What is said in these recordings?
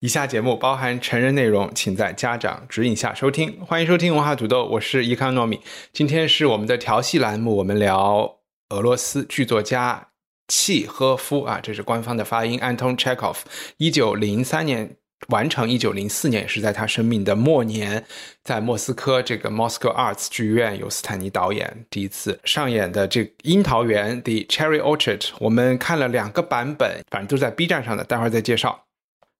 以下节目包含成人内容，请在家长指引下收听。欢迎收听文化土豆，我是伊康糯米。今天是我们的调戏栏目，我们聊俄罗斯剧作家契诃夫啊，这是官方的发音，Anton Chekhov，一九零三年完成，一九零四年也是在他生命的末年，在莫斯科这个 Moscow Arts 剧院由斯坦尼导演第一次上演的这《樱桃园》The Cherry Orchard，我们看了两个版本，反正都在 B 站上的，待会儿再介绍。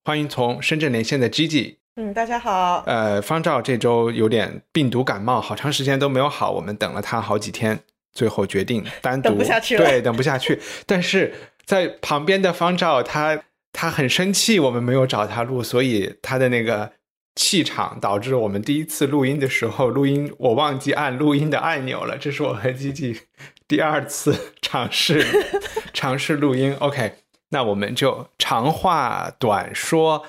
欢迎从深圳连线的 Gigi，嗯，大家好。呃，方照这周有点病毒感冒，好长时间都没有好，我们等了他好几天，最后决定单独等不下去了对，等不下去。但是在旁边的方照，他他很生气，我们没有找他录，所以他的那个气场导致我们第一次录音的时候，录音我忘记按录音的按钮了。这是我和吉吉第二次尝试 尝试录音。OK，那我们就长话短说。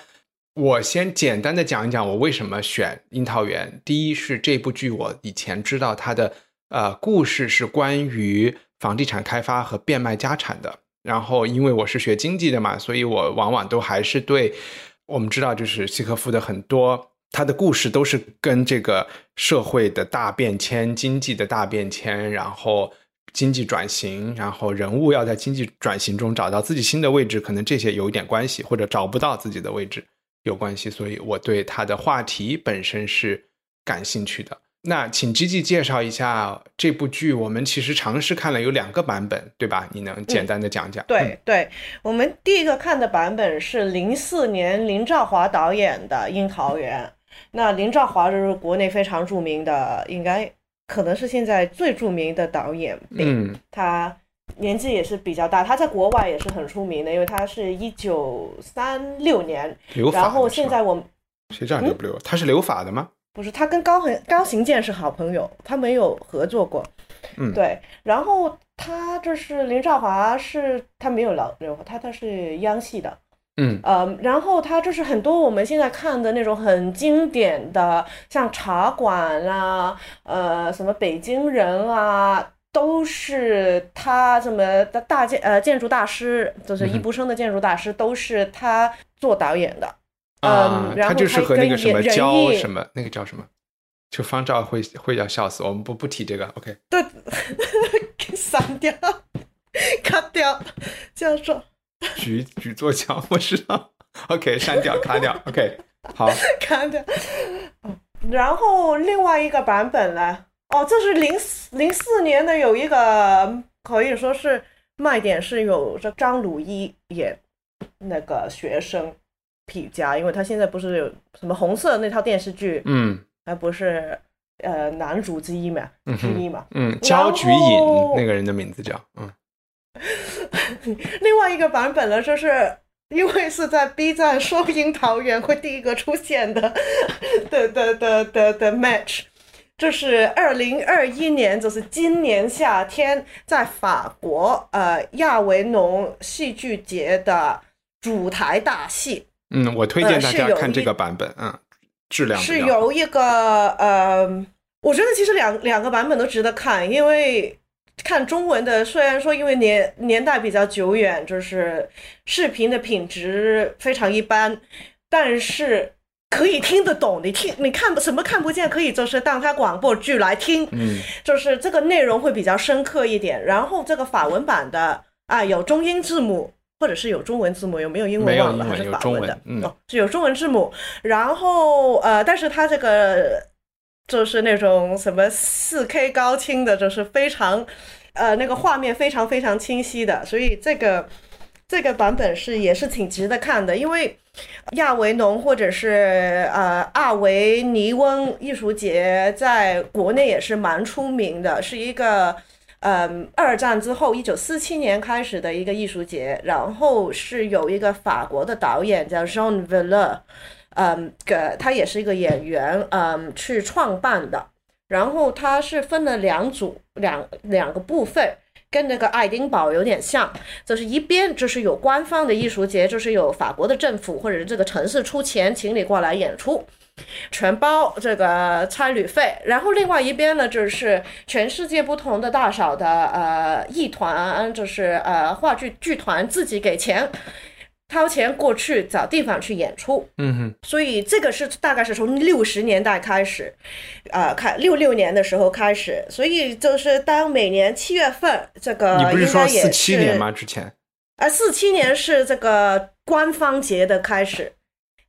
我先简单的讲一讲我为什么选《樱桃园》。第一是这部剧我以前知道它的呃故事是关于房地产开发和变卖家产的。然后因为我是学经济的嘛，所以我往往都还是对我们知道就是契诃夫的很多他的故事都是跟这个社会的大变迁、经济的大变迁，然后经济转型，然后人物要在经济转型中找到自己新的位置，可能这些有一点关系，或者找不到自己的位置。有关系，所以我对他的话题本身是感兴趣的。那请 G G 介绍一下这部剧，我们其实尝试看了有两个版本，对吧？你能简单的讲讲？对对，我们第一个看的版本是零四年林兆华导演的《樱桃园》。那林兆华就是国内非常著名的，应该可能是现在最著名的导演。嗯，他年纪也是比较大，他在国外也是很出名的，因为他是一九三六年，留法然后现在我们谁知道留不留？他是留法的吗？不是他跟高恒高行健是好朋友，他没有合作过。嗯对，然后他就是林兆华是他没有老留，他他是央戏的。嗯呃，然后他就是很多我们现在看的那种很经典的，像茶馆啦，呃，什么北京人啊，都是他什么的大建呃建筑大师，就是易卜生的建筑大师，都是他做导演的。啊嗯，，然后他就是和那个什么人焦什么那个叫什么，就方照会会要笑死我，们不不提这个。OK，对，给删掉，cut 掉，这样说举举座桥，我知道。OK，删掉，卡掉。OK，好，，cut 掉。然后另外一个版本呢？哦，这是零四零四年的，有一个可以说是卖点是有这张鲁一演那个学生皮夹，因为他现在不是有什么红色那套电视剧，嗯还不是呃男主之一嘛，之一嘛。嗯，焦菊隐那个人的名字叫嗯 另外一个版本呢，就是因为是在 B 站收樱桃园会第一个出现的 的的的的的 match，这是二零二一年，就是今年夏天在法国呃亚维农戏剧节的主台大戏，嗯，我推荐呃大家看这个版本，嗯，质量是比较好。有一个呃，我觉得其实两两个版本都值得看，因为看中文的虽然说因为年年代比较久远，就是视频的品质非常一般，但是可以听得懂。你听你看什么看不见，可以就是当它广播剧来听，嗯就是这个内容会比较深刻一点。然后这个法文版的啊有中英字母。或者是有中文字母，有没有英文忘了？还是法文的？文嗯哦，是有中文字母。然后呃，但是它这个就是那种什么四 K 高清的，就是非常呃那个画面非常非常清晰的，所以这个这个版本是也是挺值得看的，因为亚维农或者是呃阿维尼翁艺术节在国内也是蛮出名的，是一个嗯，二战之后，一九四七年开始的一个艺术节，然后是有一个法国的导演叫 Jean v i l l e r 嗯，个他也是一个演员，嗯，去创办的。然后他是分了两组，两两个部分，跟那个爱丁堡有点像，就是一边就是有官方的艺术节，就是有法国的政府或者是这个城市出钱请你过来演出。全包这个差旅费，然后另外一边呢，就是全世界不同的大小的呃艺团，就是呃话剧剧团自己给钱，掏钱过去找地方去演出。嗯哼，所以这个是大概是从六十年代开始，呃，开六六年的时候开始，所以就是当每年七月份这个你不是说应该也四七是年吗？之前呃，四七年是这个官方节的开始，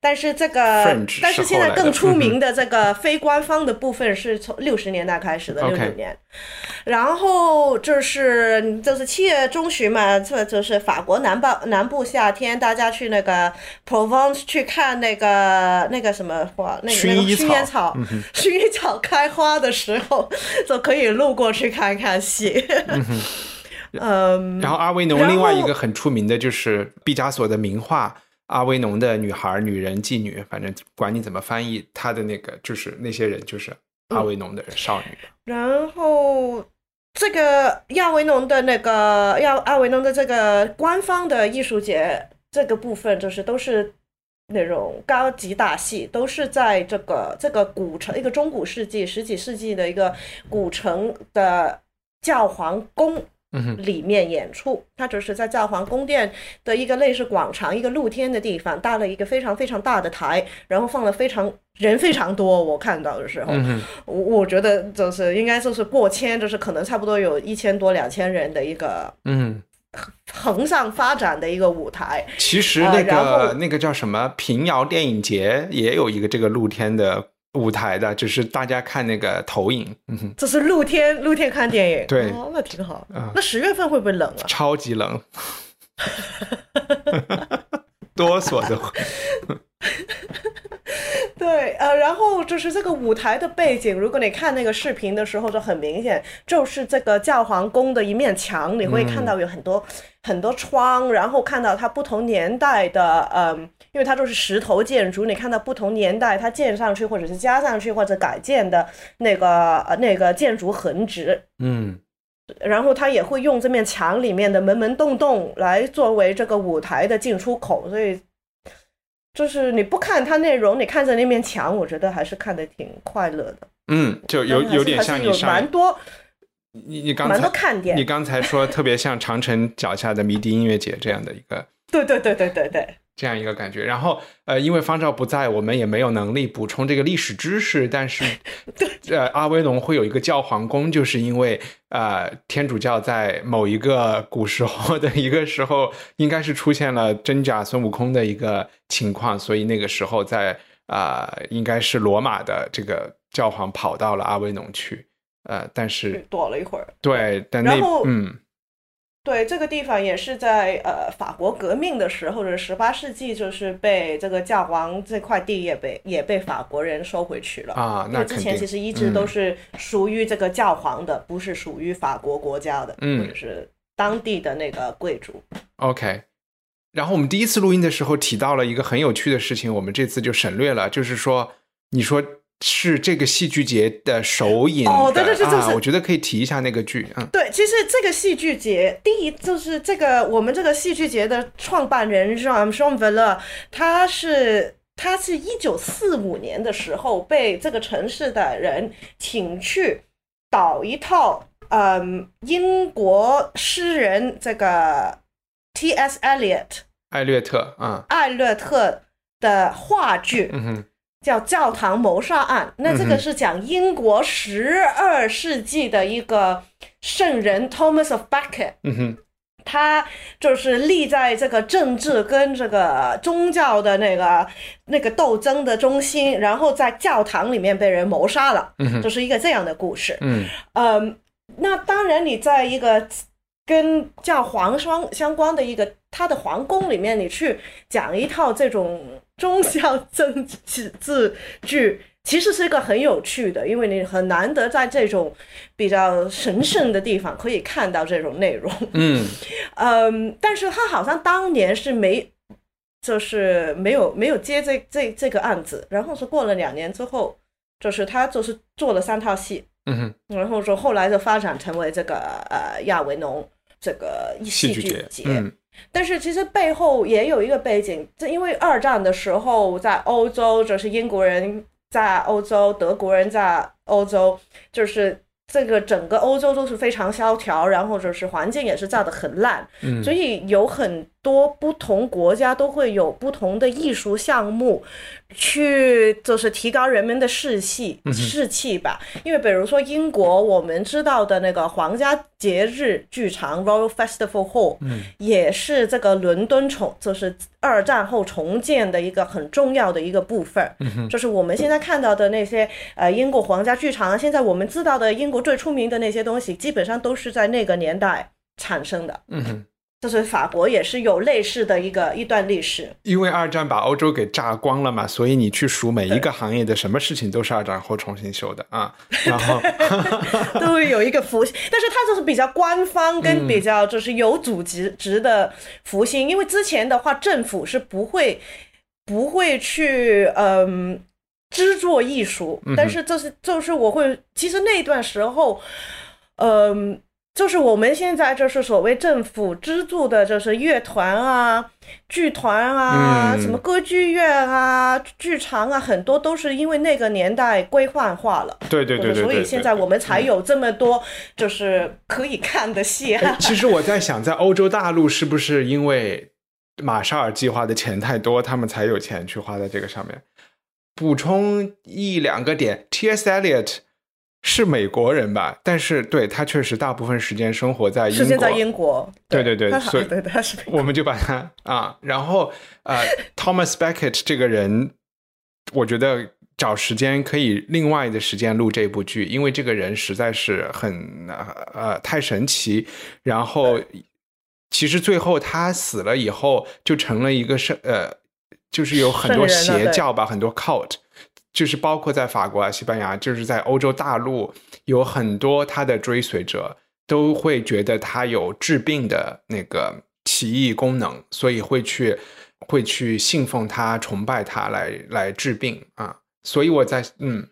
但是这个但是现在更出名的这个非官方的部分是从六十年代开始的，六九年，然后就是就是七月中旬嘛，这就是法国南部南部夏天，大家去那个 Provence 去看那个那个什么花，那个那个薰衣草，薰衣草开花的时候，就可以路过去看看戏。嗯，然后阿维农另外一个很出名的就是毕加索的名画《阿维农的女孩、女人、妓女》，反正管你怎么翻译，他的那个就是那些人就是阿维农的少女。然后这个亚维农的那个亚阿维农的这个官方的艺术节这个部分，就是都是那种高级大戏，都是在这个这个古城一个中古世纪十几世纪的一个古城的教皇宫。嗯，里面演出，它只是在教皇宫殿的一个类似广场、一个露天的地方，搭了一个非常非常大的台，然后放了非常人非常多。我看到的时候，我我觉得就是应该就是过千，就是可能差不多有一千多、两千人的一个嗯横向发展的一个舞台。其实那个、后那个叫什么平遥电影节也有一个这个露天的舞台的，只是大家看那个投影，嗯哼，这是露天露天看电影，对。哦，那挺好。啊。那十月份会不会冷啊？超级冷，哆嗦的。对，呃，然后就是这个舞台的背景，如果你看那个视频的时候，就很明显，就是这个教皇宫的一面墙，你会看到有很多、很多窗，然后看到它不同年代的，嗯，因为它都是石头建筑，你看到不同年代它建上去，或者是加上去，或者改建的那个呃那个建筑痕迹。嗯。然后它也会用这面墙里面的门门洞洞来作为这个舞台的进出口，所以就是你不看它内容，你看着那面墙，我觉得还是看得挺快乐的，嗯，就有有点像你上蛮多你你刚蛮多才看点你，刚才说特别像长城脚下的迷笛音乐节这样的一个对对对对对对，这样一个感觉。然后呃，因为方丈不在，我们也没有能力补充这个历史知识。但是 呃，阿威农会有一个教皇宫，就是因为呃，天主教在某一个古时候的一个时候，应该是出现了真假孙悟空的一个情况，所以那个时候在啊、呃应该是罗马的这个教皇跑到了阿威农去。呃，但是躲了一会儿。对，但那嗯对，这个地方也是在呃法国革命的时候的十八世纪，就是被这个教皇这块地也被也被法国人收回去了。啊，那之前其实一直都嗯是属于这个教皇的，不是属于法国国家的，嗯或者是当地的那个贵族。OK，然后我们第一次录音的时候提到了一个很有趣的事情，我们这次就省略了，就是说，你说是这个戏剧节的首演的哦对对对就是啊，我觉得可以提一下那个剧，嗯。对，其实这个戏剧节，第一就是这个我们这个戏剧节的创办人 Jean Jean v e l e 他是他是一九四五年的时候被这个城市的人请去导一套，嗯，英国诗人这个 T.S. Eliot 艾略特啊，艾略特的话剧，嗯哼，叫《教堂谋杀案》。那这个是讲英国十二世纪的一个圣人 Thomas of Becket，嗯哼，他就是立在这个政治跟这个宗教的那个那个斗争的中心，然后在教堂里面被人谋杀了，就是一个这样的故事。嗯嗯，那当然，你在一个跟叫皇相相关的一个他的皇宫里面，你去讲一套这种 宗教政治剧，其实是一个很有趣的，因为你很难得在这种比较神圣的地方可以看到这种内容。嗯。嗯，但是他好像当年是没，就是没有没有接这这这个案子，然后是过了两年之后，就是他就是做了三套戏，嗯哼，然后说后来就发展成为这个呃亚维农这个戏剧节。节，嗯但是其实背后也有一个背景，这因为二战的时候在欧洲，就是英国人在欧洲，德国人在欧洲，就是这个整个欧洲都是非常萧条，然后就是环境也是造的很烂，嗯，所以有很多不同国家都会有不同的艺术项目，去就是提高人们的士气士气吧。因为比如说英国，我们知道的那个皇家节日剧场 Royal Festival Hall，嗯也是这个伦敦重就是二战后重建的一个很重要的一个部分。就是我们现在看到的那些呃英国皇家剧场啊，现在我们知道的英国最出名的那些东西，基本上都是在那个年代产生的。嗯哼。就是法国也是有类似的一个一段历史，因为二战把欧洲给炸光了嘛，所以你去数每一个行业的什么事情都是二战后重新修的啊。然后 都会有一个福星，但是它就是比较官方跟比较就是有组织值的福星，因为之前的话政府是不会不会去嗯制作艺术，但是就是就是我会，其实那段时候，嗯。就是我们现在就是所谓政府资助的，就是乐团啊、剧团啊、嗯什么歌剧院啊、剧场啊，很多都是因为那个年代规范化了。对对对对对对，所以现在我们才有这么多就是可以看的戏 其实我在想，在欧洲大陆是不是因为马绍尔计划的钱太多，他们才有钱去花在这个上面？补充一两个点，T.S. Eliot 是美国人吧？但是对他确实大部分时间生活在英国，在英国，对对对他所以对他是我们就把他啊，然后呃，Thomas Beckett 这个人，我觉得找时间可以另外的时间录这部剧，因为这个人实在是很呃太神奇。然后其实最后他死了以后，就成了一个圣呃，就是有很多邪教吧，很多 cult。就是包括在法国啊、西班牙，就是在欧洲大陆，有很多他的追随者都会觉得他有治病的那个奇异功能，所以会去会去信奉他、崇拜他来来治病啊。所以我在嗯，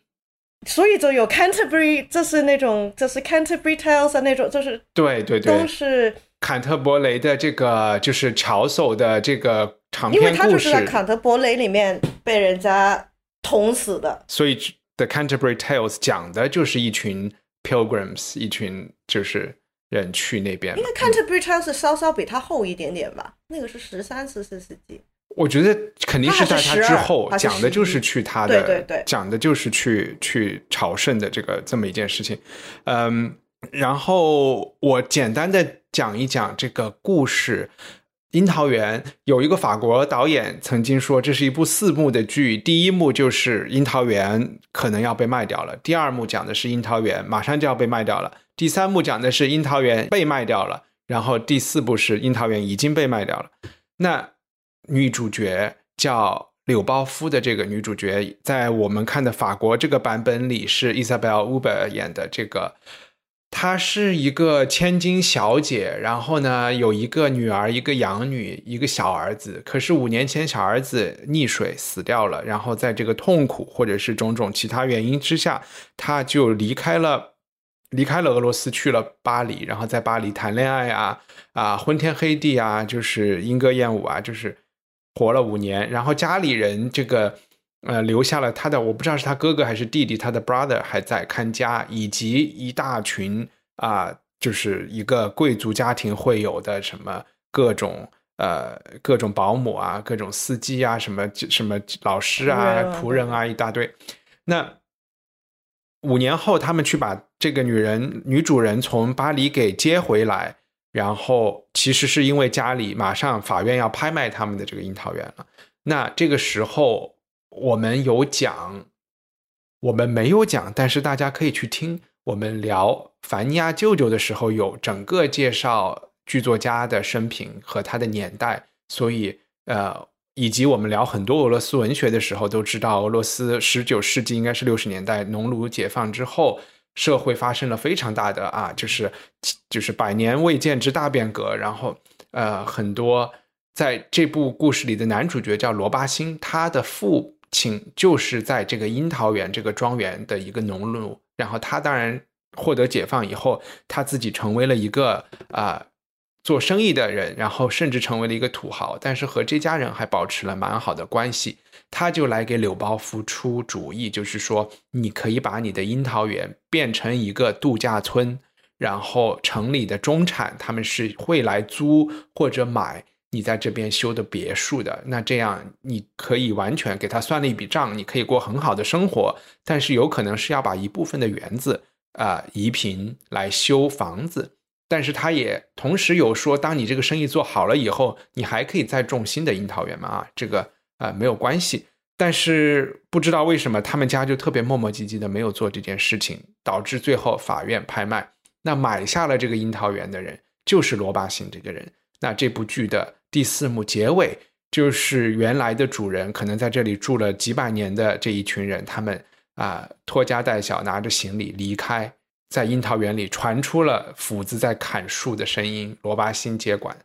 所以就有 Canterbury，就是那种就是 Canterbury Tales 的那种，就是对对对都，是坎特伯雷的这个就是巧手的这个长因为篇故事他就是在，坎特伯雷里面被人家捅死的。所以 The Canterbury Tales 讲的就是一群 pilgrims，一群就是人去那边因为 Canterbury Tales 稍稍比它厚一点点吧，那个是十三、十四世纪。我觉得肯定是在他之后它还是12讲的就是去他的，对对对讲的就是去去朝圣的这个这么一件事情，嗯，然后我简单的讲一讲这个故事。樱桃园有一个法国导演曾经说，这是一部四幕的剧，第一幕就是樱桃园可能要被卖掉了，第二幕讲的是樱桃园马上就要被卖掉了，第三幕讲的是樱桃园被卖掉了，然后第四部是樱桃园已经被卖掉了。那女主角叫柳包夫的这个女主角，在我们看的法国这个版本里是 Isabel Uber 演的这个。她是一个千金小姐，然后呢有一个女儿，一个养女，一个小儿子。可是五年前小儿子溺水死掉了，然后在这个痛苦或者是种种其他原因之下，她就离开了离开了俄罗斯，去了巴黎，然后在巴黎谈恋爱啊啊昏天黑地啊，就是莺歌燕舞啊，就是活了五年。然后家里人这个呃留下了他的，我不知道是他哥哥还是弟弟，他的 brother 还在看家，以及一大群啊、就是一个贵族家庭会有的什么各种。呃，各种保姆啊，各种司机啊，什么什么老师啊、仆人啊仆人啊，一大堆。那五年后，他们去把这个女人女主人从巴黎给接回来，然后其实是因为家里马上法院要拍卖他们的这个樱桃园了。那这个时候我们有讲，我们没有讲，但是大家可以去听。我们聊凡尼亚舅舅的时候，有整个介绍剧作家的生平和他的年代，所以呃，以及我们聊很多俄罗斯文学的时候，都知道俄罗斯十九世纪应该是六十年代农奴解放之后，社会发生了非常大的啊，就是就是百年未见之大变革。然后呃，很多在这部故事里的男主角叫罗巴辛，他的父请就是在这个樱桃园这个庄园的一个农奴。然后他当然获得解放以后，他自己成为了一个啊。做生意的人，然后甚至成为了一个土豪，但是和这家人还保持了蛮好的关系。他就来给柳包夫出主意，就是说，你可以把你的樱桃园变成一个度假村，然后城里的中产他们是会来租或者买你在这边修的别墅的。那这样你可以完全给他算了一笔账，你可以过很好的生活，但是有可能是要把一部分的园子啊移平来修房子。但是他也同时有说，当你这个生意做好了以后，你还可以再种新的樱桃园嘛？啊，这个啊没有关系。但是不知道为什么他们家就特别磨磨唧唧的没有做这件事情，导致最后法院拍卖，那买下了这个樱桃园的人就是罗巴辛这个人。那这部剧的第四幕结尾就是原来的主人可能在这里住了几百年的这一群人，他们啊拖家带小拿着行李离开。在樱桃园里传出了斧子在砍树的声音，罗巴辛接管。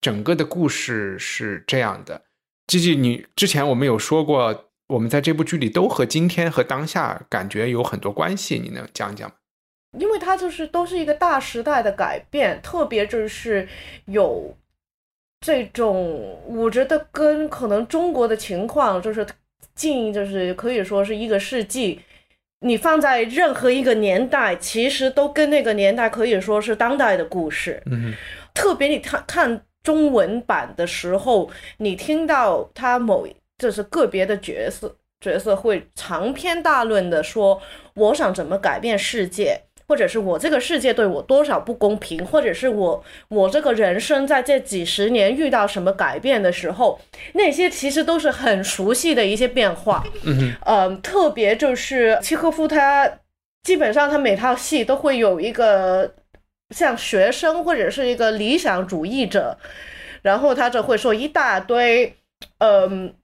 整个的故事是这样的。吉吉，你之前我们有说过，我们在这部剧里都和今天和当下感觉有很多关系，你能讲讲吗？因为它就是都是一个大时代的改变，特别就是有这种，我觉得跟可能中国的情况就是近，就是可以说是一个世纪。你放在任何一个年代，其实都跟那个年代可以说是当代的故事。嗯，特别你看看中文版的时候，你听到他某就是个别的角色角色会长篇大论的说，我想怎么改变世界。或者是我这个世界对我多少不公平，或者是我我这个人生在这几十年遇到什么改变的时候，那些其实都是很熟悉的一些变化。嗯嗯，特别就是契诃夫他基本上他每套戏都会有一个像学生或者是一个理想主义者，然后他就会说一大堆，嗯。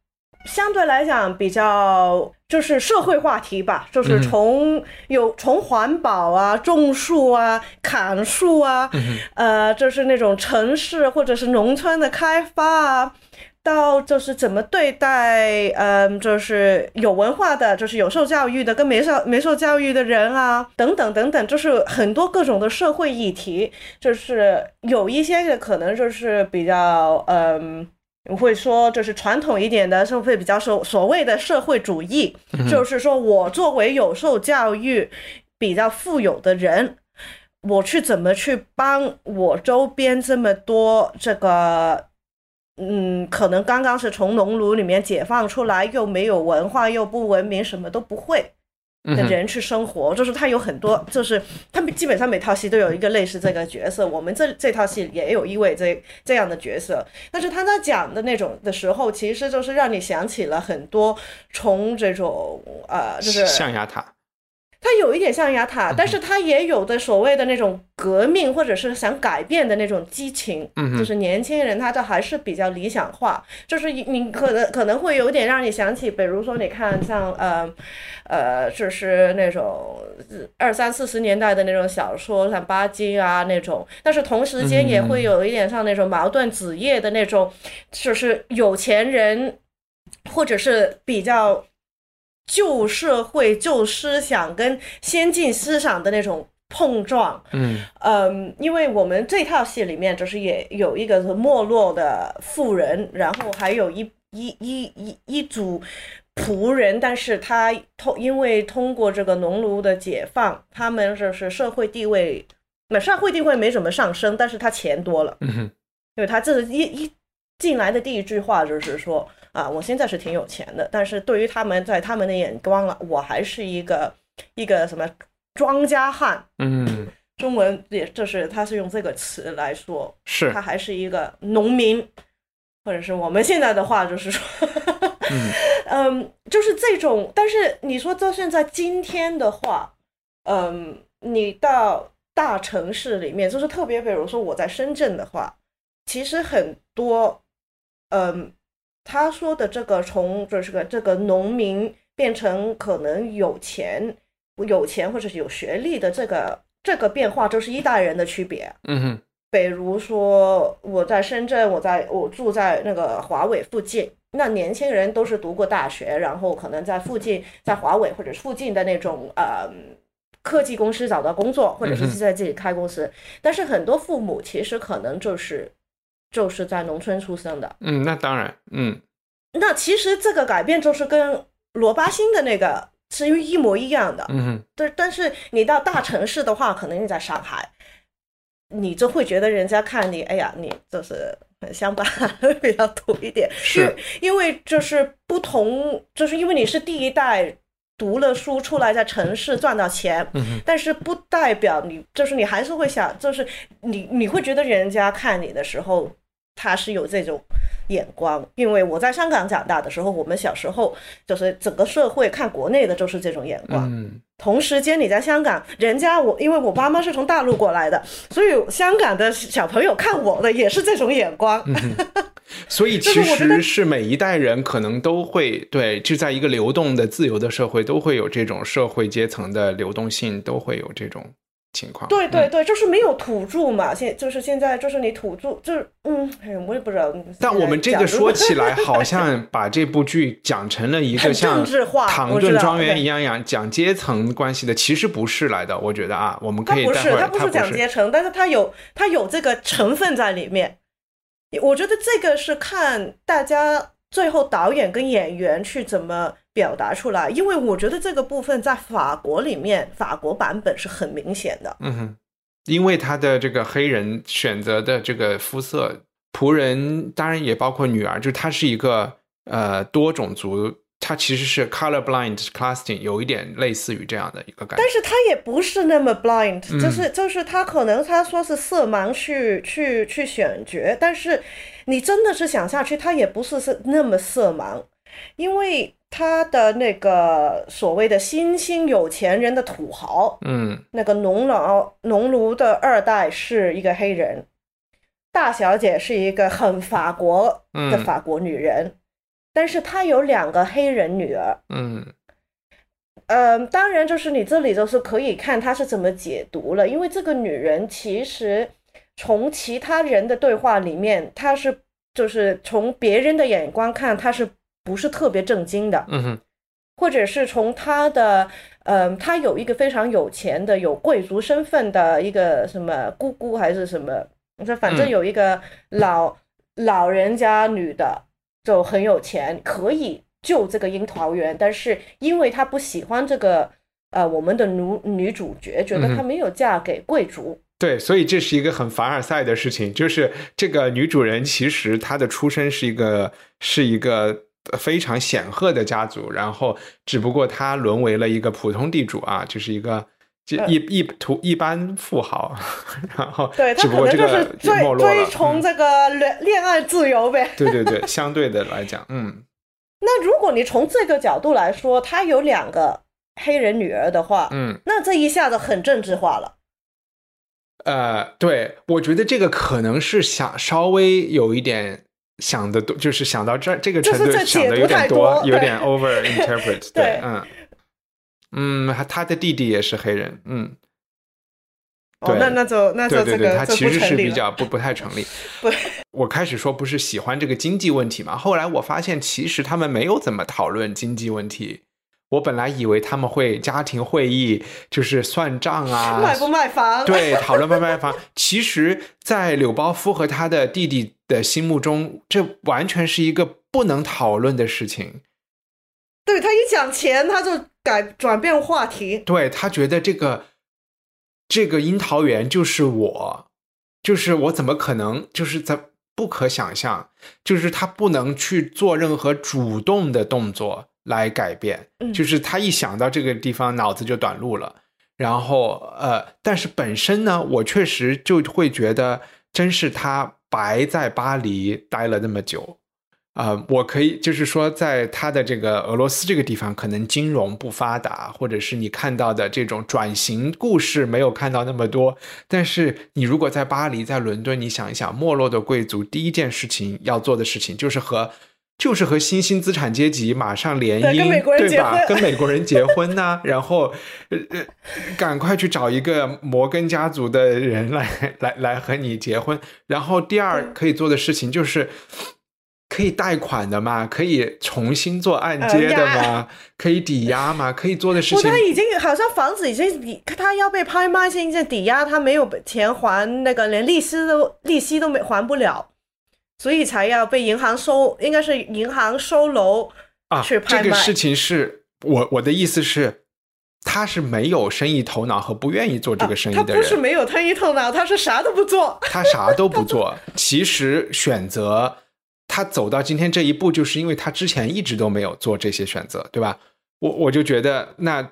相对来讲比较就是社会话题吧，就是从有从环保啊、种树啊、砍树啊，呃，就是那种城市或者是农村的开发啊，到就是怎么对待，嗯，就是有文化的，就是有受教育的跟没受没受教育的人啊，等等等等，就是很多各种的社会议题，就是有一些的可能就是比较，嗯。我会说，就是传统一点的社会比较所所谓的社会主义，就是说我作为有受教育、比较富有的人，我去怎么去帮我周边这么多这个，嗯，可能刚刚是从农奴里面解放出来，又没有文化，又不文明，什么都不会。的人去生活，就是他有很多，就是他们基本上每套戏都有一个类似这个角色。我们这这套戏也有一位这这样的角色，但是他在讲的那种的时候，其实就是让你想起了很多从这种呃，就是象牙塔。他有一点象牙塔，但是他也有的所谓的那种革命或者是想改变的那种激情，就是年轻人他这还是比较理想化，就是你可能可能会有点让你想起，比如说你看像呃呃，就是那种二三四十年代的那种小说，像巴金啊那种，但是同时间也会有一点像那种矛盾子夜的那种，就是有钱人或者是比较。旧社会、旧思想跟先进思想的那种碰撞，嗯。嗯，因为我们这套戏里面就是也有一个是没落的富人，然后还有一一一一一组仆人，但是他通因为通过这个农奴的解放，他们就是社会地位，那社会地位没怎么上升，但是他钱多了，嗯哼，因为他这一一进来的第一句话就是说。啊，我现在是挺有钱的，但是对于他们在他们的眼光了，我还是一个一个什么庄稼汉，嗯，中文也就是他是用这个词来说，是他还是一个农民，或者是我们现在的话就是说，嗯，就是这种。但是你说到现在今天的话，嗯，你到大城市里面，就是特别比如说我在深圳的话，其实很多，嗯。他说的这个从就是个这个农民变成可能有钱、有钱或者是有学历的这个这个变化，就是一代人的区别。嗯哼，比如说我在深圳，我在我住在那个华为附近，那年轻人都是读过大学，然后可能在附近，在华为或者是附近的那种呃科技公司找到工作，或者是在自己开公司。但是很多父母其实可能就是就是在农村出生的。嗯，那当然，嗯那其实这个改变就是跟罗巴星的那个是一模一样的。嗯哼，对，但是你到大城市的话，可能你在上海，你就会觉得人家看你，哎呀，你就是很乡巴，比较土一点。是因为就是不同，就是因为你是第一代读了书出来，在城市赚到钱，嗯但是不代表你就是你还是会想，就是你你会觉得人家看你的时候，他是有这种眼光。因为我在香港长大的时候，我们小时候就是整个社会看国内的就是这种眼光。嗯同时间你在香港，人家我因为我妈妈是从大陆过来的，所以香港的小朋友看我的也是这种眼光。所以其实是每一代人可能都会对，就在一个流动的、自由的社会，都会有这种社会阶层的流动性，都会有这种情况。嗯对对对，就是没有土著嘛，现就是现在就是你土著就是嗯，哎我也不知道。但我们这个说起来，好像把这部剧讲成了一个像唐顿庄园对一样样讲阶层关系的，其实不是来的。我觉得啊，我们他不是，可以待会儿，他不是讲阶层，但是他有他有这个成分在里面。我觉得这个是看大家最后导演跟演员去怎么表达出来，因为我觉得这个部分在法国里面，法国版本是很明显的。嗯哼，因为他的这个黑人选择的这个肤色，仆人当然也包括女儿，就他是一个呃多种族，他其实是 color blind casting，有一点类似于这样的一个感觉。但。是它也不是那么 blind，、嗯。就是就是他可能他说是色盲去去去选角，但是你真的是想下去，他也不是是那么色盲，因为他的那个所谓的新兴有钱人的土豪，嗯。那个农老农奴的二代是一个黑人，大小姐是一个很法国的嗯。法国女人，但是她有两个黑人女儿。嗯。嗯，当然，就是你这里就是可以看他是怎么解读了，因为这个女人其实从其他人的对话里面，她是就是从别人的眼光看，她是不是特别正经的，嗯哼。或者是从她的嗯，她有一个非常有钱的、有贵族身份的一个什么姑姑还是什么，这反正嗯。有一个老、老人家女的就很有钱，可以救这个樱桃园，但是因为他不喜欢这个呃我们的女女主角，觉得她没有嫁给贵族。对，所以这是一个很凡尔赛的事情，就是这个女主人其实她的出身是一个是一个非常显赫的家族，然后只不过她沦为了一个普通地主啊，就是一个就呃一一图一般富豪，然后对她只不可能就是追没落了追，崇嗯这个恋恋爱自由呗。对对对，相对的来讲，嗯那如果你从这个角度来说，他有两个黑人女儿的话，嗯。那这一下子很政治化了。呃，对，我觉得这个可能是想稍微有一点想的多，就是想到这这个程度想的有点多，有点 over interpret 对对，嗯嗯，他他的弟弟也是黑人，嗯，哦对，那那就那就对对他其实是。比较不不太成立。不，我开始说不是喜欢这个经济问题嘛，后来我发现其实他们没有怎么讨论经济问题。我本来以为他们会家庭会议，就是算账啊，卖不卖房？对，讨论卖不卖房。其实，在柳包夫和他的弟弟的心目中，这完全是一个不能讨论的事情。对他一讲钱，他就改转变话题。对他觉得这个这个樱桃园就是我，就是我怎么可能就是在不可想象，就是他不能去做任何主动的动作来改变，嗯就是他一想到这个地方脑子就短路了。然后呃，但是本身呢，我确实就会觉得，真是他白在巴黎待了那么久。呃，我可以就是说，在他的这个俄罗斯这个地方，可能金融不发达，或者是你看到的这种转型故事没有看到那么多。但是你如果在巴黎、在伦敦，你想一想，没落的贵族第一件事情要做的事情，就是和就是和新兴资产阶级马上联姻，对跟美国人对吧？跟美国人结婚呐、然后呃呃，赶快去找一个摩根家族的人来来来和你结婚。然后第二可以做的事情就是。可以贷款的嘛？可以重新做按揭的呃嘛？可以抵押嘛？可以做的事不，情他已经好像房子已经抵，他要被拍卖，现在抵押，他没有钱还那个，连利息都利息都没还不了，所以才要被银行收，应该是银行收楼啊，去拍卖。这个事情是我我的意思是，他是没有生意头脑和不愿意做这个生意的人，他不是没有生意头脑，他是啥都不做。他啥都不做。其实选择他走到今天这一步，就是因为他之前一直都没有做这些选择，对吧？我我就觉得，那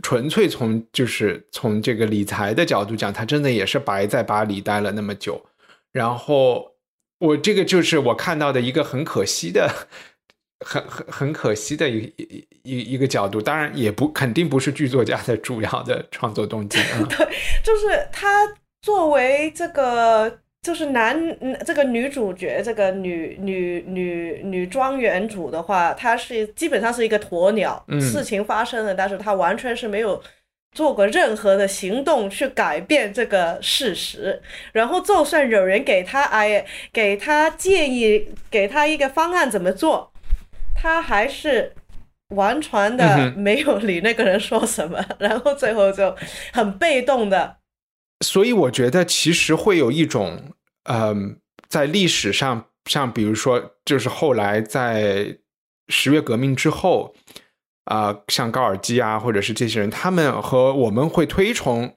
纯粹从就是从这个理财的角度讲，他真的也是白在巴黎待了那么久。然后我这个就是我看到的一个很可惜的。很很很可惜的一一一个角度，当然也不肯定不是剧作家的主要的创作动机 啊。就是他作为这个，就是男嗯这个女主角，这个女女女女庄园主的话，她是基本上是一个鸵鸟。嗯事情发生了，但是她完全是没有做过任何的行动去改变这个事实。然后，就算有人给她哎给她建议，给她一个方案怎么做，她还是。完全嗯的没有理那个人说什么，然后最后就很被动的所以我觉得其实会有一种，嗯、在历史上，像比如说，就是后来在十月革命之后，啊、像高尔基啊，或者是这些人，他们和我们会推崇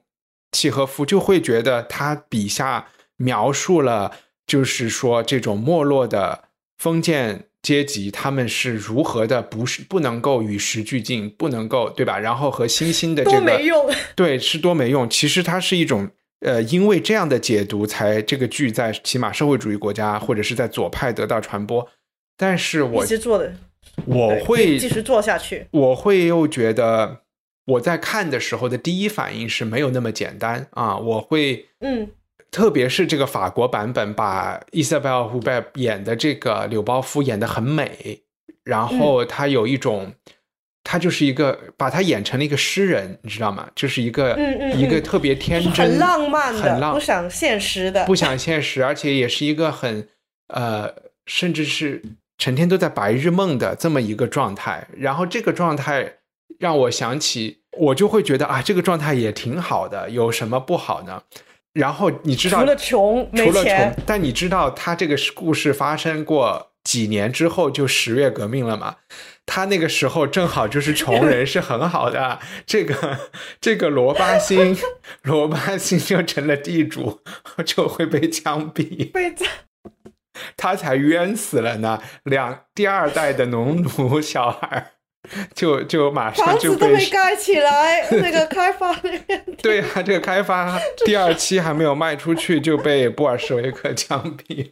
契诃夫，就会觉得他笔下描述了，就是说这种没落的封建阶级，他们是如何的不是不能够与时俱进，不能够对吧？然后和新兴的这多个没用。对，是多没用。其实它是一种，呃，因为这样的解读，才这个剧在起码社会主义国家或者是在左派得到传播。但是我一直做的，我会继续做下去。我会又觉得我在看的时候的第一反应是没有那么简单啊，我会。嗯，特别是这个法国版本，把伊莎贝尔·胡贝演的这个柳包夫演的很美，然后他有一种，他就是一个把他演成了一个诗人，你知道吗？就是一个嗯嗯嗯一个特别天真、很浪漫的，很浪不想现实的。不想现实，而且也是一个很呃，甚至是成天都在白日梦的这么一个状态。然后这个状态让我想起，我就会觉得啊，这个状态也挺好的，有什么不好呢？然后你知道，除了穷除了穷，但你知道他这个故事发生过几年之后就十月革命了吗？他那个时候正好就是穷人是很好的，这个这个罗巴辛，罗巴辛就成了地主，就会被枪毙，被他才冤死了呢。两第二代的农奴小孩 就就马上房就被子都没盖起来，那个开发那边 对啊，这个开发第二期还没有卖出去就被布尔什维克枪毙。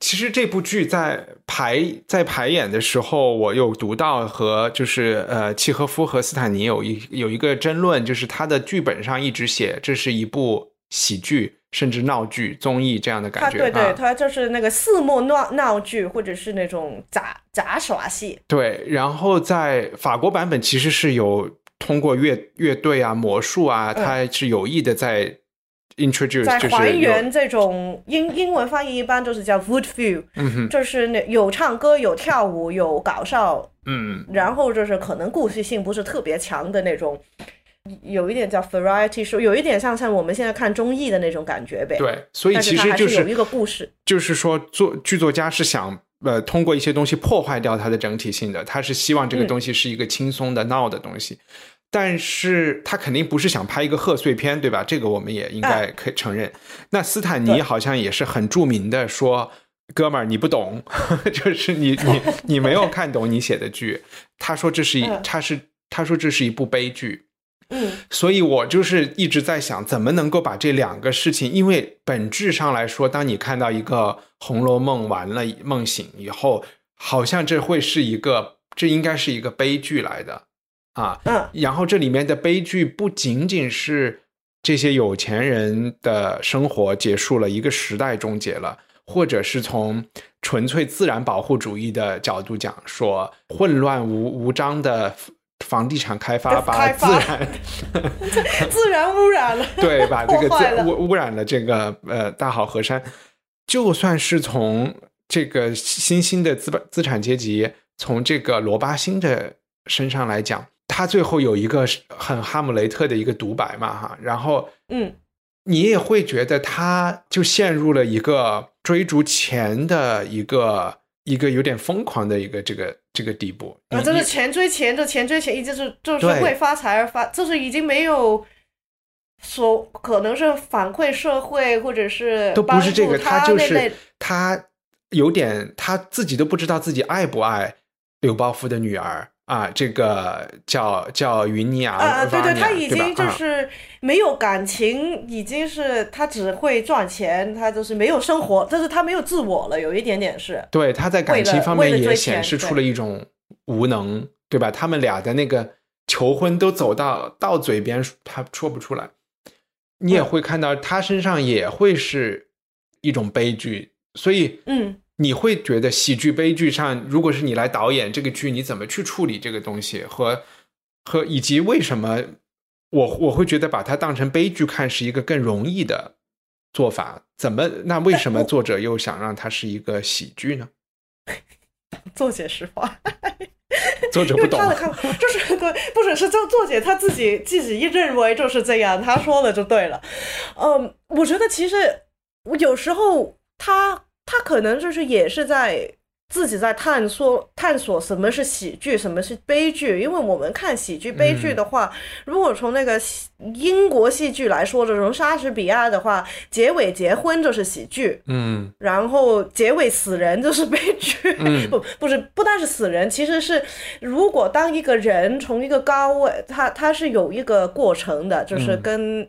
其实这部剧在排在排演的时候，我有读到和就是呃契诃夫和斯坦尼有一有一个争论，就是他的剧本上一直写这是一部喜剧甚至闹剧综艺这样的感觉。对对，啊他就是那个四幕闹闹剧，或者是那种杂杂耍戏。对，然后在法国版本其实是有通过乐乐队啊、魔术啊，它是有意的在 introduce，嗯在就是还原这种英英文翻译一般就是叫嗯，就是那有唱歌、有跳舞、有搞笑，嗯，然后就是可能故事性不是特别强的那种，有一点叫 variety show，有一点像像我们现在看综艺的那种感觉呗。，对，所以其实就它还有一个故事。就是说，作剧作家是想呃通过一些东西破坏掉它的整体性的，他是希望这个嗯东西是一个轻松的闹的东西。但是他肯定不是想拍一个贺岁片，对吧？这个我们也应该可以承认。那斯坦尼好像也是很著名的说：“哥们儿，你不懂，就是你你你没有看懂你写的剧。”他说这是一 嗯，他是他说这是一部悲剧。嗯，所以我就是一直在想，怎么能够把这两个事情，因为本质上来说，当你看到一个《红楼梦》完了梦醒以后，好像这会是一个，这应该是一个悲剧来的啊。嗯，然后这里面的悲剧不仅仅是这些有钱人的生活结束了，一个时代终结了，或者是从纯粹自然保护主义的角度讲，说混乱无无章的房地产开发把自然。自然污染了，对，把这个污污染了这个呃大好河山。就算是从这个新兴的资本资产阶级，从这个罗巴星的身上来讲，他最后有一个很哈姆雷特的一个独白嘛，哈，然后嗯，你也会觉得他就陷入了一个追逐钱的一个一个有点疯狂的一个这个这个地步。啊，你你真的钱追钱，的钱追钱，一直是就是对为发财而发，就是已经没有所可能是反馈社会或者是都不是这个，他就是他有点他自己都不知道自己爱不爱柳包夫的女儿啊，这个叫叫云尼亚，啊，对对，他已经就是没有感情，已经是他只会赚钱，他就是没有生活，就是他没有自我了，有一点点是。对，他在感情方面也显示出了一种无能，对吧？他们俩的那个求婚都走到到嘴边，他说不出来。你也嗯会看到他身上也会是一种悲剧，所以嗯，你会觉得喜剧悲剧上，如果是你来导演这个剧，你怎么去处理这个东西和和以及为什么我我会觉得把它当成悲剧看是一个更容易的做法？怎么那为什么作者又想让它是一个喜剧呢？作者实话。作者不懂就是对，不只是作作者他自己自己一认为就是这样，他说的就对了。嗯，我觉得其实我有时候他他可能就是也是在自己在探索探索什么是喜剧，什么是悲剧。因为我们看喜剧、悲剧的话，如果从那个英国戏剧来说，这种莎士比亚的话，结尾结婚就是喜剧，嗯然后结尾死人就是悲剧，嗯 不不是不但是死人，其实是如果当一个人从一个高位，他他是有一个过程的，就是嗯跟。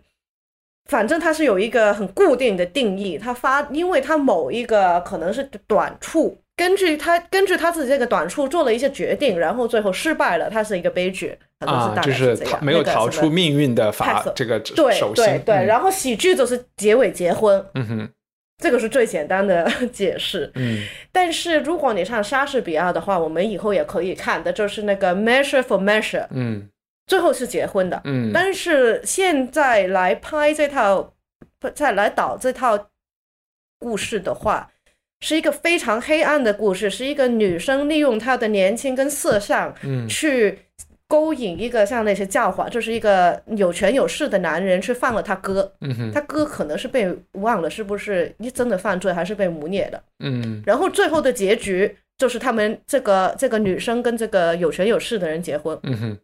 反正它是有一个很固定的定义，它发，因为它某一个可能是短处，根据它根据他自己这个短处做了一些决定，然后最后失败了，它是一个悲剧，可能啊，就是。逃没有逃出命运的法这个对对，对，嗯然后喜剧就是结尾结婚，嗯哼。这个是最简单的解释。嗯。但是如果你看莎士比亚的话，我们以后也可以看的，就是那个 Measure for Measure，嗯最后是结婚的。嗯但是现在来拍这套，再来导这套故事的话，是一个非常黑暗的故事，是一个女生利用她的年轻跟色相嗯去勾引一个像那些教皇，就是一个有权有势的男人去放了他哥，嗯哼他哥可能是被忘了是不是一真的犯罪，还是被污蔑的。嗯然后最后的结局就是他们这个这个女生跟这个有权有势的人结婚。嗯哼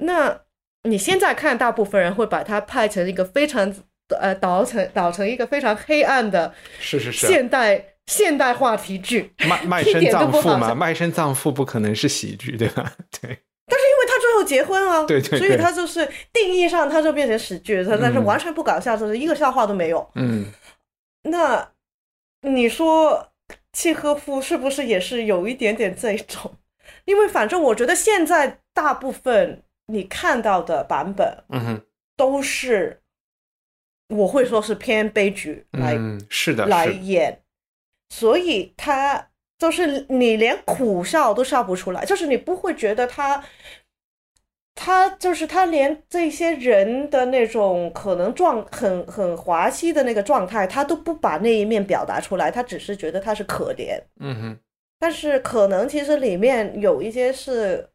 那你现在看，大部分人会把它拍成一个非常呃导成导成一个非常黑暗的是是是现代现代话题剧，卖 卖身葬父嘛，卖身葬父不可能是喜剧对吧？对但是因为他最后结婚啊，对对所以他就是定义上他就变成喜剧，他但是嗯完全不搞笑，就是一个笑话都没有。嗯那你说契诃夫是不是也是有一点点这种？因为反正我觉得现在大部分你看到的版本嗯哼都是，我会说是偏悲剧来、嗯是的来演，所以他就是你连苦笑都笑不出来，就是你不会觉得他。他就是他，连这些人的那种可能状很很滑稽的那个状态，他都不把那一面表达出来，他只是觉得他是可怜。嗯哼但是可能其实里面有一些是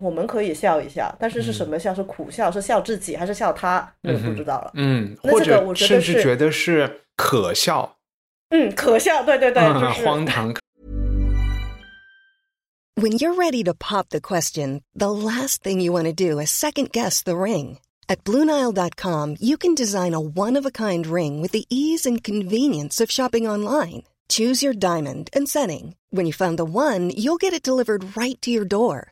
我们可以笑一下，但是是什么笑？是苦笑，是笑自己还是笑他？那个不知道了。嗯，那这个或者我觉得是甚至觉得是可笑，嗯，可笑，对对对，嗯就是荒唐。 When you're ready to pop the question, the last thing you want to do is second guess the ring. At Bluenile.com, you can design a one of a kind ring with the ease and convenience of shopping online. Choose your diamond and setting. When you find the one, you'll get it delivered right to your door.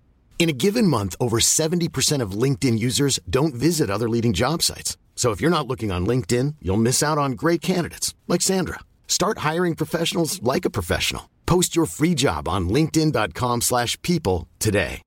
In a given month, over 70% of LinkedIn users don't visit other leading job sites. So if you're not looking on LinkedIn, you'll miss out on great candidates like Sandra. Start hiring professionals like a professional. Post your free job on linkedin.com/people slash people today.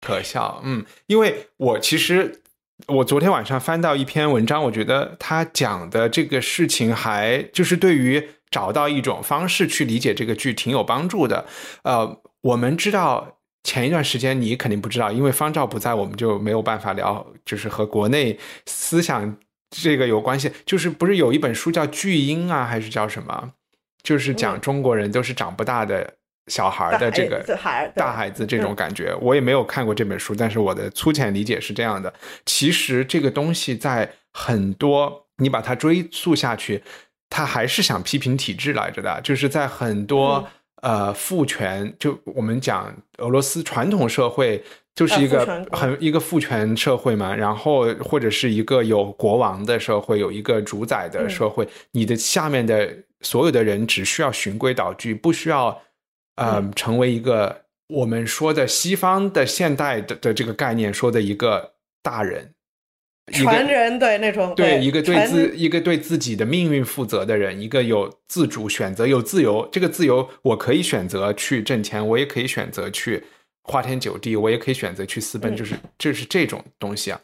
可笑，嗯，因为我其实我昨天晚上翻到一篇文章，我觉得他讲的这个事情还就是对于找到一种方式去理解这个剧挺有帮助的。呃， 我们知道前一段时间你肯定不知道，因为方照不在，我们就没有办法聊，就是和国内思想这个有关系。就是不是有一本书叫《巨婴》啊，还是叫什么？就是讲中国人都是长不大的小孩的这个大孩子这种感觉。我也没有看过这本书，但是我的粗浅理解是这样的。其实这个东西在很多你把它追溯下去，他还是想批评体制来着的，就是在很多、呃父权，就我们讲俄罗斯传统社会。就是一个很一个父权社会嘛，然后或者是一个有国王的社会，有一个主宰的社会，你的下面的所有的人只需要循规蹈矩，不需要呃、成为一个我们说的西方的现代的的这个概念说的一个大人，传人对那种对一个对自一个对自己的命运负责的人，一个有自主选择、有自由。这个自由，我可以选择去挣钱，我也可以选择去花天酒地，我也可以选择去私奔，嗯就是就是这种东西啊。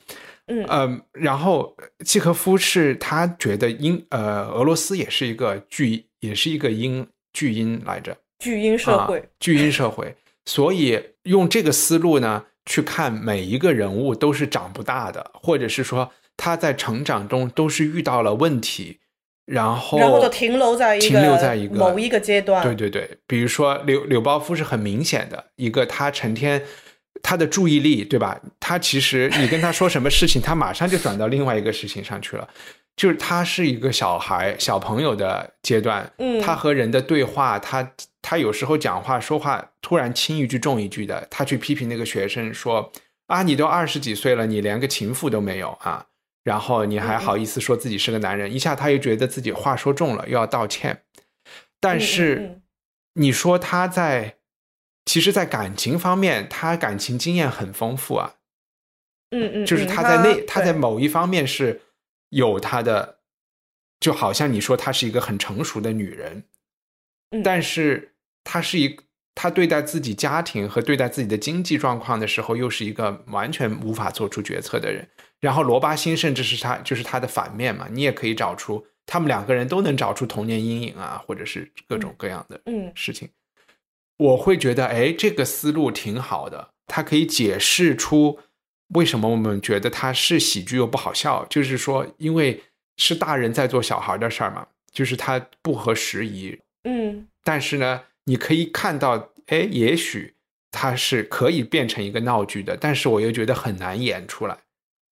嗯嗯，然后契诃夫是他觉得英呃俄罗斯也是一个巨也是一个英巨婴来着，巨婴社会啊，巨婴社会，所以用这个思路呢去看每一个人物都是长不大的，或者是说他在成长中都是遇到了问题，然后然后就停留在一个停留在一个某一个阶段，对对对，比如说柳柳包夫是很明显的一个，他成天他的注意力，对吧？他其实你跟他说什么事情，他马上就转到另外一个事情上去了。就是他是一个小孩、小朋友的阶段，嗯他和人的对话，他他有时候讲话说话突然轻一句重一句的，他去批评那个学生说啊，你都二十几岁了，你连个情妇都没有啊，然后你还好意思说自己是个男人，一下他又觉得自己话说重了，又要道歉。但嗯是嗯。你说他在，其实，在感情方面，他感情经验很丰富啊，嗯嗯，就是嗯他在那，他在某一方面是有他的，就好像你说她是一个很成熟的女人，嗯。但是她是一，他对待自己家庭和对待自己的经济状况的时候，又是一个完全无法做出决策的人。然后罗巴辛甚至是他，就是他的反面嘛，你也可以找出他们两个人都能找出童年阴影啊，或者是各种各样的嗯事情。我会觉得，哎，这个思路挺好的，它可以解释出为什么我们觉得它是喜剧又不好笑，就是说，因为是大人在做小孩的事儿嘛，就是它不合时宜。嗯但是呢，你可以看到，哎，也许它是可以变成一个闹剧的，但是我又觉得很难演出来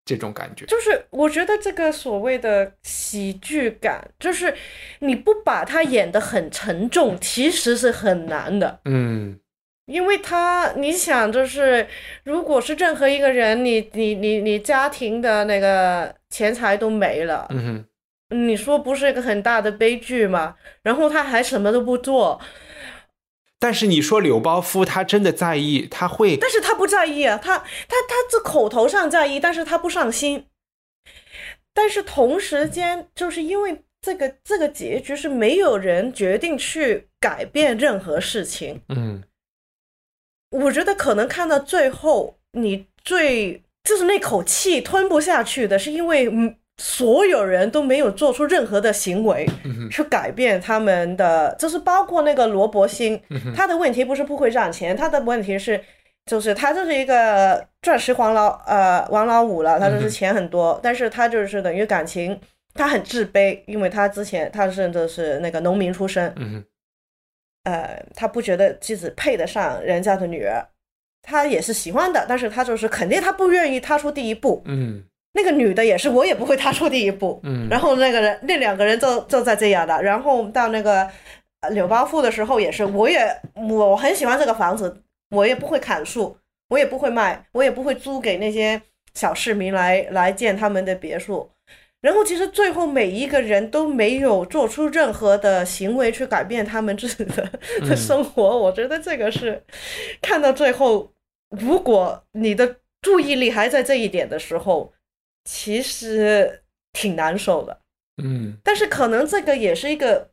这种感觉。就是我觉得这个所谓的喜剧感，就是你不把它演得很沉重，其实是很难的。嗯因为他，你想，就是如果是任何一个人，你你你你家庭的那个钱财都没了，嗯，你说不是一个很大的悲剧吗？然后他还什么都不做，但是你说柳包夫他真的在意，他会但是他不在意啊，他他他这口头上在意，但是他不上心。但是同时间，就是因为这个这个结局是没有人决定去改变任何事情，嗯我觉得可能看到最后，你最就是那口气吞不下去的，是因为嗯，所有人都没有做出任何的行为去改变他们的，就是包括那个罗伯辛，嗯他的问题不是不会赚钱，他的问题是。就是他就是一个钻石王老呃王老五了，他就是钱很多，但是他就是等于感情他很自卑，因为他之前他甚至是那个农民出身，呃，他不觉得妻子配得上人家的女儿，他也是喜欢的，但是他就是肯定他不愿意踏出第一步。嗯那个女的也是，我也不会踏出第一步。嗯然后那个人那两个人就就在这样的，然后到那个呃柳包夫的时候也是，我也我很喜欢这个房子，我也不会砍树，我也不会卖，我也不会租给那些小市民来来建他们的别墅。然后其实最后每一个人都没有做出任何的行为去改变他们自己的 的生活。我觉得这个是看到最后，如果你的注意力还在这一点的时候，其实挺难受的。嗯但是可能这个也是一个，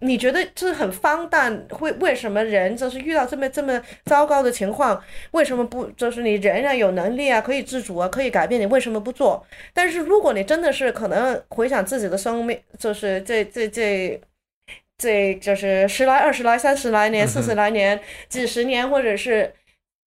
你觉得就是很荒诞，会为什么人就是遇到这么这么糟糕的情况，为什么不就是你仍然有能力啊，可以自主啊，可以改变，你为什么不做？但是如果你真的是可能回想自己的生命，就是这这这。这就是十来、二十来、三十来年、四十来年、几十年，或者是，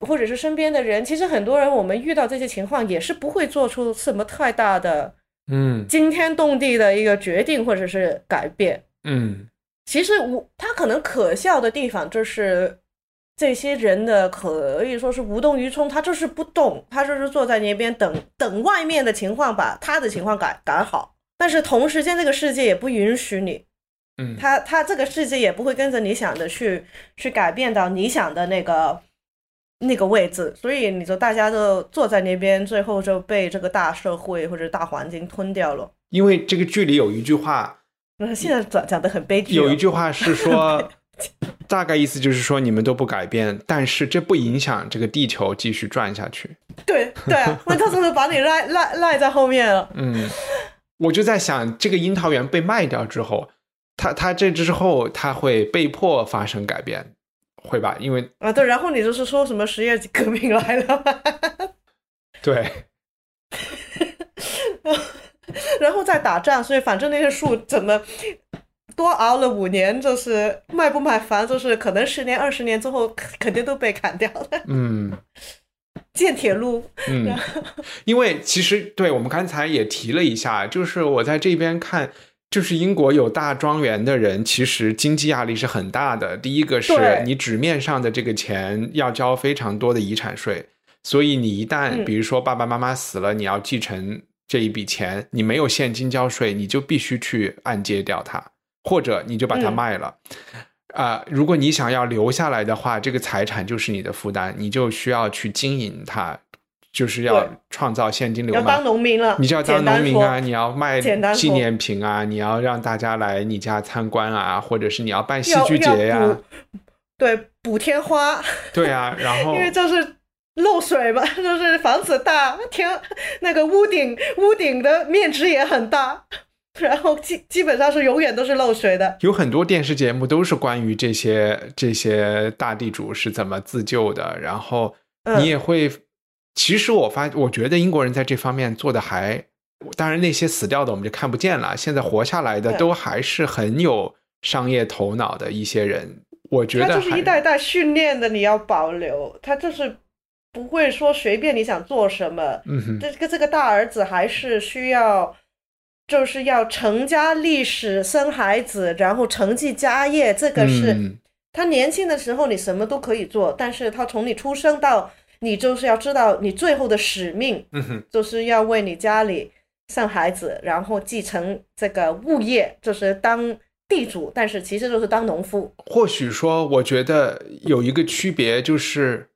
或者是身边的人，其实很多人，我们遇到这些情况，也是不会做出什么太大的嗯惊天动地的一个决定或者是改变。嗯其实我，他可能可笑的地方就是这些人的可以说是无动于衷，他就是不动，他就是坐在那边等等外面的情况把他的情况改改好。但是同时间，这个世界也不允许你，嗯，他他这个世界也不会跟着你想的去去改变到你想的那个那个位置，所以你就大家都坐在那边，最后就被这个大社会或者大环境吞掉了。因为这个剧里有一句话，那现在讲讲的很悲剧，有一句话是说，大概意思就是说你们都不改变，但是这不影响这个地球继续转下去。对对啊，那他真的把你赖赖赖在后面了。嗯，我就在想，这个樱桃园被卖掉之后，他他这之后他会被迫发生改变，会吧？因为啊，对，然后你就是说什么实业革命来了嘛，对，然后再打仗，所以反正那些树怎么多熬了五年，就是卖不卖房，就是可能十年、二十年之后肯定都被砍掉了。嗯。建铁路，嗯，因为其实对我们刚才也提了一下，就是我在这边看，就是英国有大庄园的人，其实经济压力是很大的。第一个是你纸面上的这个钱要交非常多的遗产税，所以你一旦嗯比如说爸爸妈妈死了，你要继承这一笔钱，你没有现金交税，你就必须去按揭掉它，或者你就把它嗯卖了。啊、如果你想要留下来的话，这个财产就是你的负担，你就需要去经营它，就是要创造现金流嘛要当。农民了，你就要当农民啊，你要卖纪念品啊，你要让大家来你家参观啊，或者是你要办戏剧节呀、补对补天花，对啊，然后 因为就是漏水嘛，就是房子大，天那个屋顶屋顶的面积也很大，然后基基本上是永远都是漏水的。有很多电视节目都是关于这些这些大地主是怎么自救的，然后嗯你也会，其实我发我觉得英国人在这方面做的还，当然那些死掉的我们就看不见了，现在活下来的都还是很有商业头脑的一些人，我觉得他就是一代代训练的，你要保留，他就是不会说随便你想做什么。这个这个大儿子还是需要，就是要成家立室、生孩子，然后承继家业。这个是、嗯他年轻的时候你什么都可以做，但是他从你出生到你就是要知道你最后的使命，就是要为你家里生孩子，然后继承这个物业，就是当地主，但是其实就是当农夫。或许说，我觉得有一个区别就是，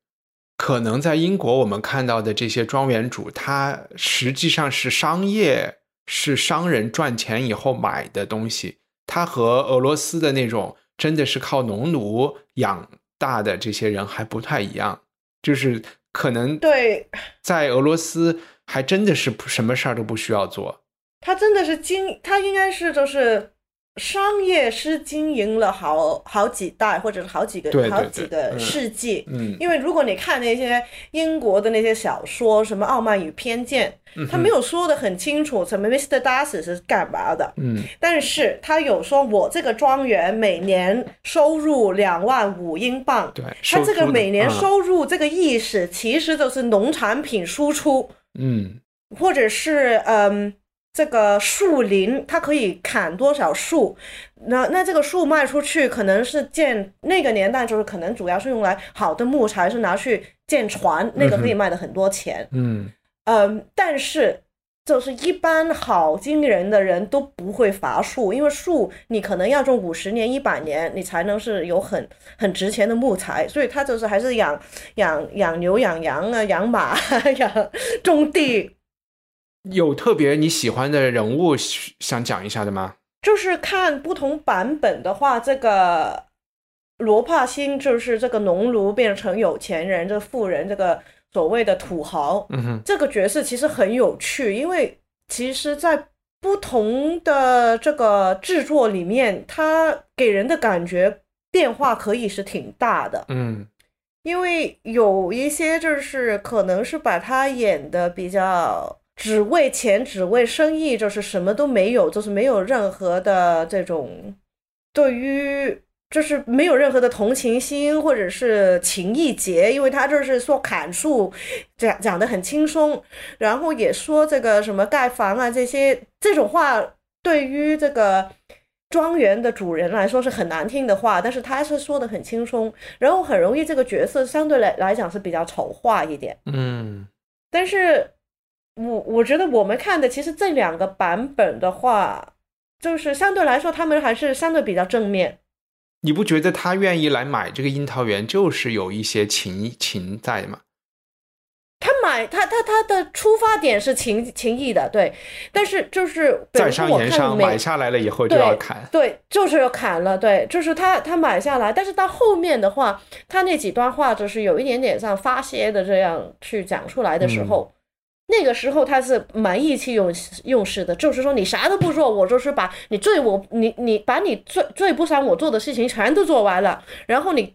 可能在英国我们看到的这些庄园主，他实际上是商业，是商人赚钱以后买的东西，他和俄罗斯的那种真的是靠农奴养大的这些人还不太一样，就是可能对。在俄罗斯还真的是什么事儿都不需要做，他真的是经，他应该是就是商业是经营了好好几代，或者是好几个对对好几个世纪。嗯，因为如果你看那些英国的那些小说，什么《傲慢与偏见》，他没有说的很清楚，什么 Mr. Darcy 是干嘛的，嗯但是他有说，我这个庄园每年收入两万五英镑。对，他这个每年嗯收入这个意思，其实就是农产品输出。嗯或者是嗯，这个树林它可以砍多少树，那那这个树卖出去可能是建那个年代就是可能主要是用来好的木材是拿去建船，那个可以卖的很多钱。嗯嗯，但是就是一般好经人的人都不会伐树，因为树你可能要种五十年、一百年，你才能是有很很值钱的木材，所以他就是还是养养养牛、养羊啊、养马、养种地。有特别你喜欢的人物想讲一下的吗？就是看不同版本的话，这个罗帕辛就是这个农奴变成有钱人、这个富人、这个所谓的土豪，嗯哼，这个角色其实很有趣，因为其实，在不同的这个制作里面，他给人的感觉变化可以是挺大的，嗯因为有一些就是可能是把他演的比较只为钱、只为生意，就是什么都没有，就是没有任何的这种对于。就是没有任何的同情心或者是情意结，因为他就是说砍树，讲讲的很轻松，然后也说这个什么盖房啊这些这种话，对于这个庄园的主人来说是很难听的话，但是他是说的很轻松，然后很容易这个角色相对来来讲是比较丑化一点，嗯，但是我我觉得我们看的其实这两个版本的话，就是相对来说他们还是相对比较正面。你不觉得他愿意来买这个樱桃园，就是有一些情情在吗？他买他他他的出发点是情情义的，对，但是就是在商言商，买下来了以后就要砍，对，就是要砍了，对，就是他他买下来，但是到后面的话，他那几段话就是有一点点像发泄的这样去讲出来的时候，那个时候他是蛮意气用用事的，就是说你啥都不做，我就是把你最我你你把你最最不想我做的事情全都做完了，然后你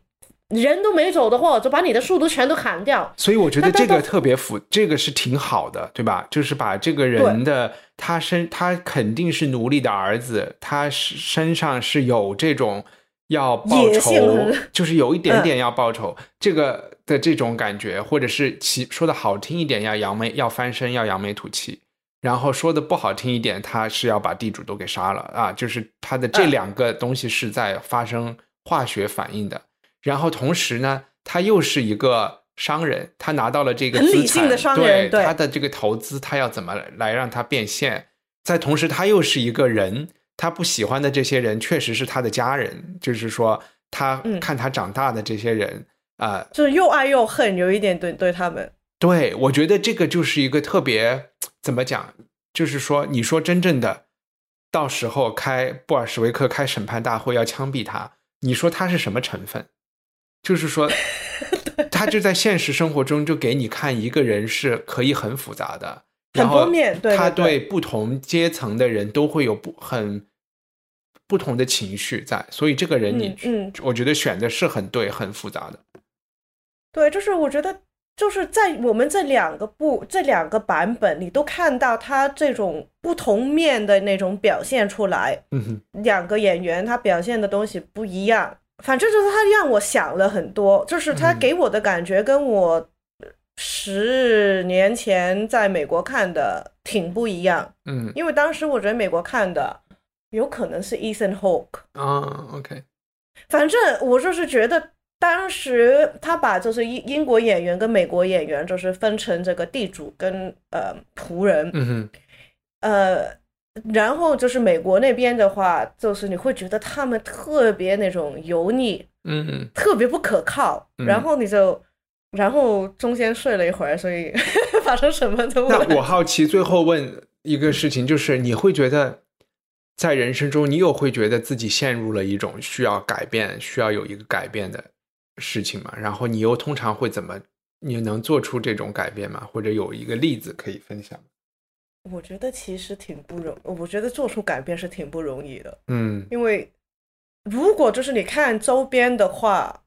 人都没走的话，我就把你的树都全都砍掉。所以我觉得这个特别符，这个是挺好的，对吧？就是把这个人的他身，他肯定是奴隶的儿子，他身上是有这种要报野仇性，就是有一点嗯点要报仇、这个的这种感觉，或者是其说的好听一点，要扬眉要翻身，要扬眉吐气。然后说的不好听一点，他是要把地主都给杀了啊！就是他的这嗯两个东西是在发生化学反应的。然后同时呢，他又是一个商人，他拿到了这个很理性的商人对对他的这个投资，他要怎么来让他变现？在同时，他又是一个人，他不喜欢的这些人确实是他的家人，就是说他嗯看他长大的这些人啊、就是又爱又恨，有一点对对他们。对，我觉得这个就是一个特别怎么讲，就是说，你说真正的，到时候开布尔什维克开审判大会要枪毙他，你说他是什么成分？就是说，他就在现实生活中就给你看一个人是可以很复杂的，然后很多面对他对不同阶层的人都会有不很不同的情绪在，所以这个人你，嗯嗯我觉得选的是很对，很复杂的。对，就是我觉得就是在我们这两个部这两个版本，你都看到他这种不同面的那种表现出来。嗯哼，两个演员他表现的东西不一样，反正就是他让我想了很多，就是他嗯给我的感觉跟我十年前在美国看的挺不一样，嗯因为当时我觉得美国看的有可能是 Ethan Hawke，啊，OK，反正我就是觉得。当时他把就是英英国演员跟美国演员就是分成这个地主跟呃仆人，嗯哼。呃，然后就是美国那边的话，就是你会觉得他们特别那种油腻，嗯嗯，特别不可靠，嗯然后你就，然后中间睡了一会儿，所以 发生什么都那我好奇，最后问一个事情，就是你会觉得在人生中，你有会觉得自己陷入了一种需要改变、需要有一个改变的事情嘛？然后你又通常会怎么？你能做出这种改变吗？或者有一个例子可以分享？我觉得其实挺不容，我觉得做出改变是挺不容易的，嗯因为如果就是你看周边的话，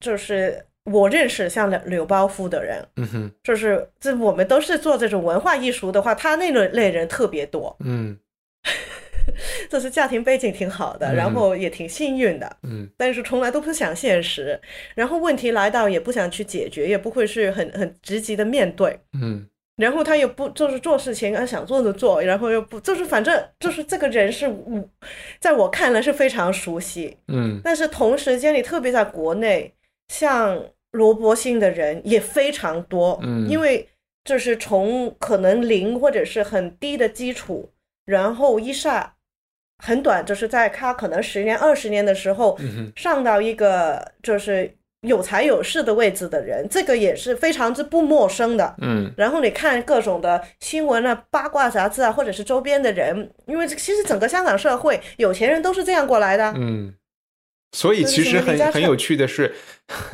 就是我认识像柳柳包夫的人，嗯哼就是这我们都是做这种文化艺术的话，他那类类人特别多，嗯 就是家庭背景挺好的，嗯。然后也挺幸运的，嗯。但是从来都不想现实，然后问题来到也不想去解决，也不会是很很积极的面对，嗯。然后他也不就是做事情啊想做就做，然后又不就是反正就是这个人是我，在我看来是非常熟悉，嗯。但是同时间里特别在国内，像罗伯星的人也非常多，嗯。因为就是从可能零或者是很低的基础，然后一下很短，就是在他可能十年、二十年的时候，嗯上到一个就是有财有势的位置的人，这个也是非常之不陌生的。嗯然后你看各种的新闻啊、八卦杂志啊，或者是周边的人，因为其实整个香港社会有钱人都是这样过来的。嗯，所以其实很很有趣的是，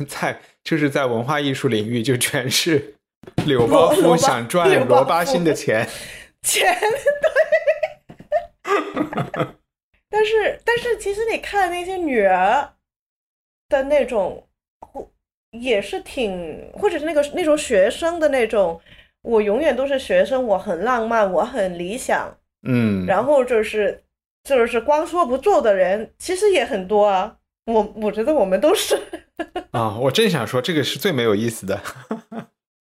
在就是在文化艺术领域，就全是 柳包夫想赚 罗巴夫辛的钱。钱，对。但是，但是，其实你看那些女儿的那种，也是挺，或者是那个那种学生的那种，我永远都是学生，我很浪漫，我很理想，嗯，然后就是就是光说不做的人，其实也很多啊。我我觉得我们都是，啊，我正想说这个是最没有意思的。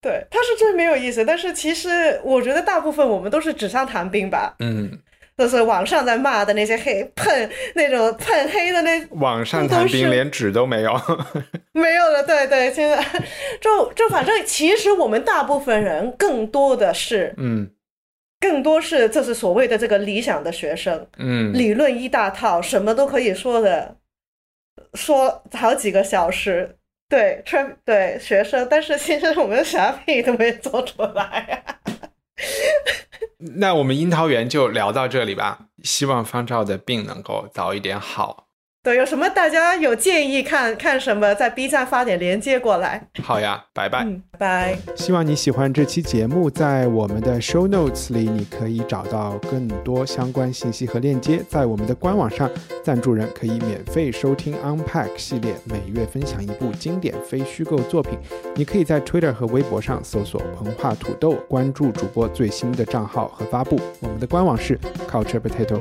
对，他是最没有意思。但是其实我觉得大部分我们都是纸上谈兵吧。嗯，就是网上在骂的那些黑喷那种喷黑的那网上谈兵连纸都没有。没有了，对对，现在就就反正其实我们大部分人更多的是嗯更多是这是所谓的这个理想的学生，嗯，理论一大套，什么都可以说的，说好几个小时。对，吹对学生，但是其实我们啥屁都没做出来啊。那我们樱桃园就聊到这里吧。希望方照的病能够早一点好。对，有什么大家有建议看看什么，在 B 站发点链接过来。好呀，拜拜。嗯，拜。希望你喜欢这期节目，在我们的 show notes 里，你可以找到更多相关信息和链接。在我们的官网上，赞助人可以免费收听 Unpack 系列，每月分享一部经典非虚构作品。你可以在 Twitter 和微博上搜索“文化土豆”，关注主播最新的账号和发布。我们的官网是 Culture Potato。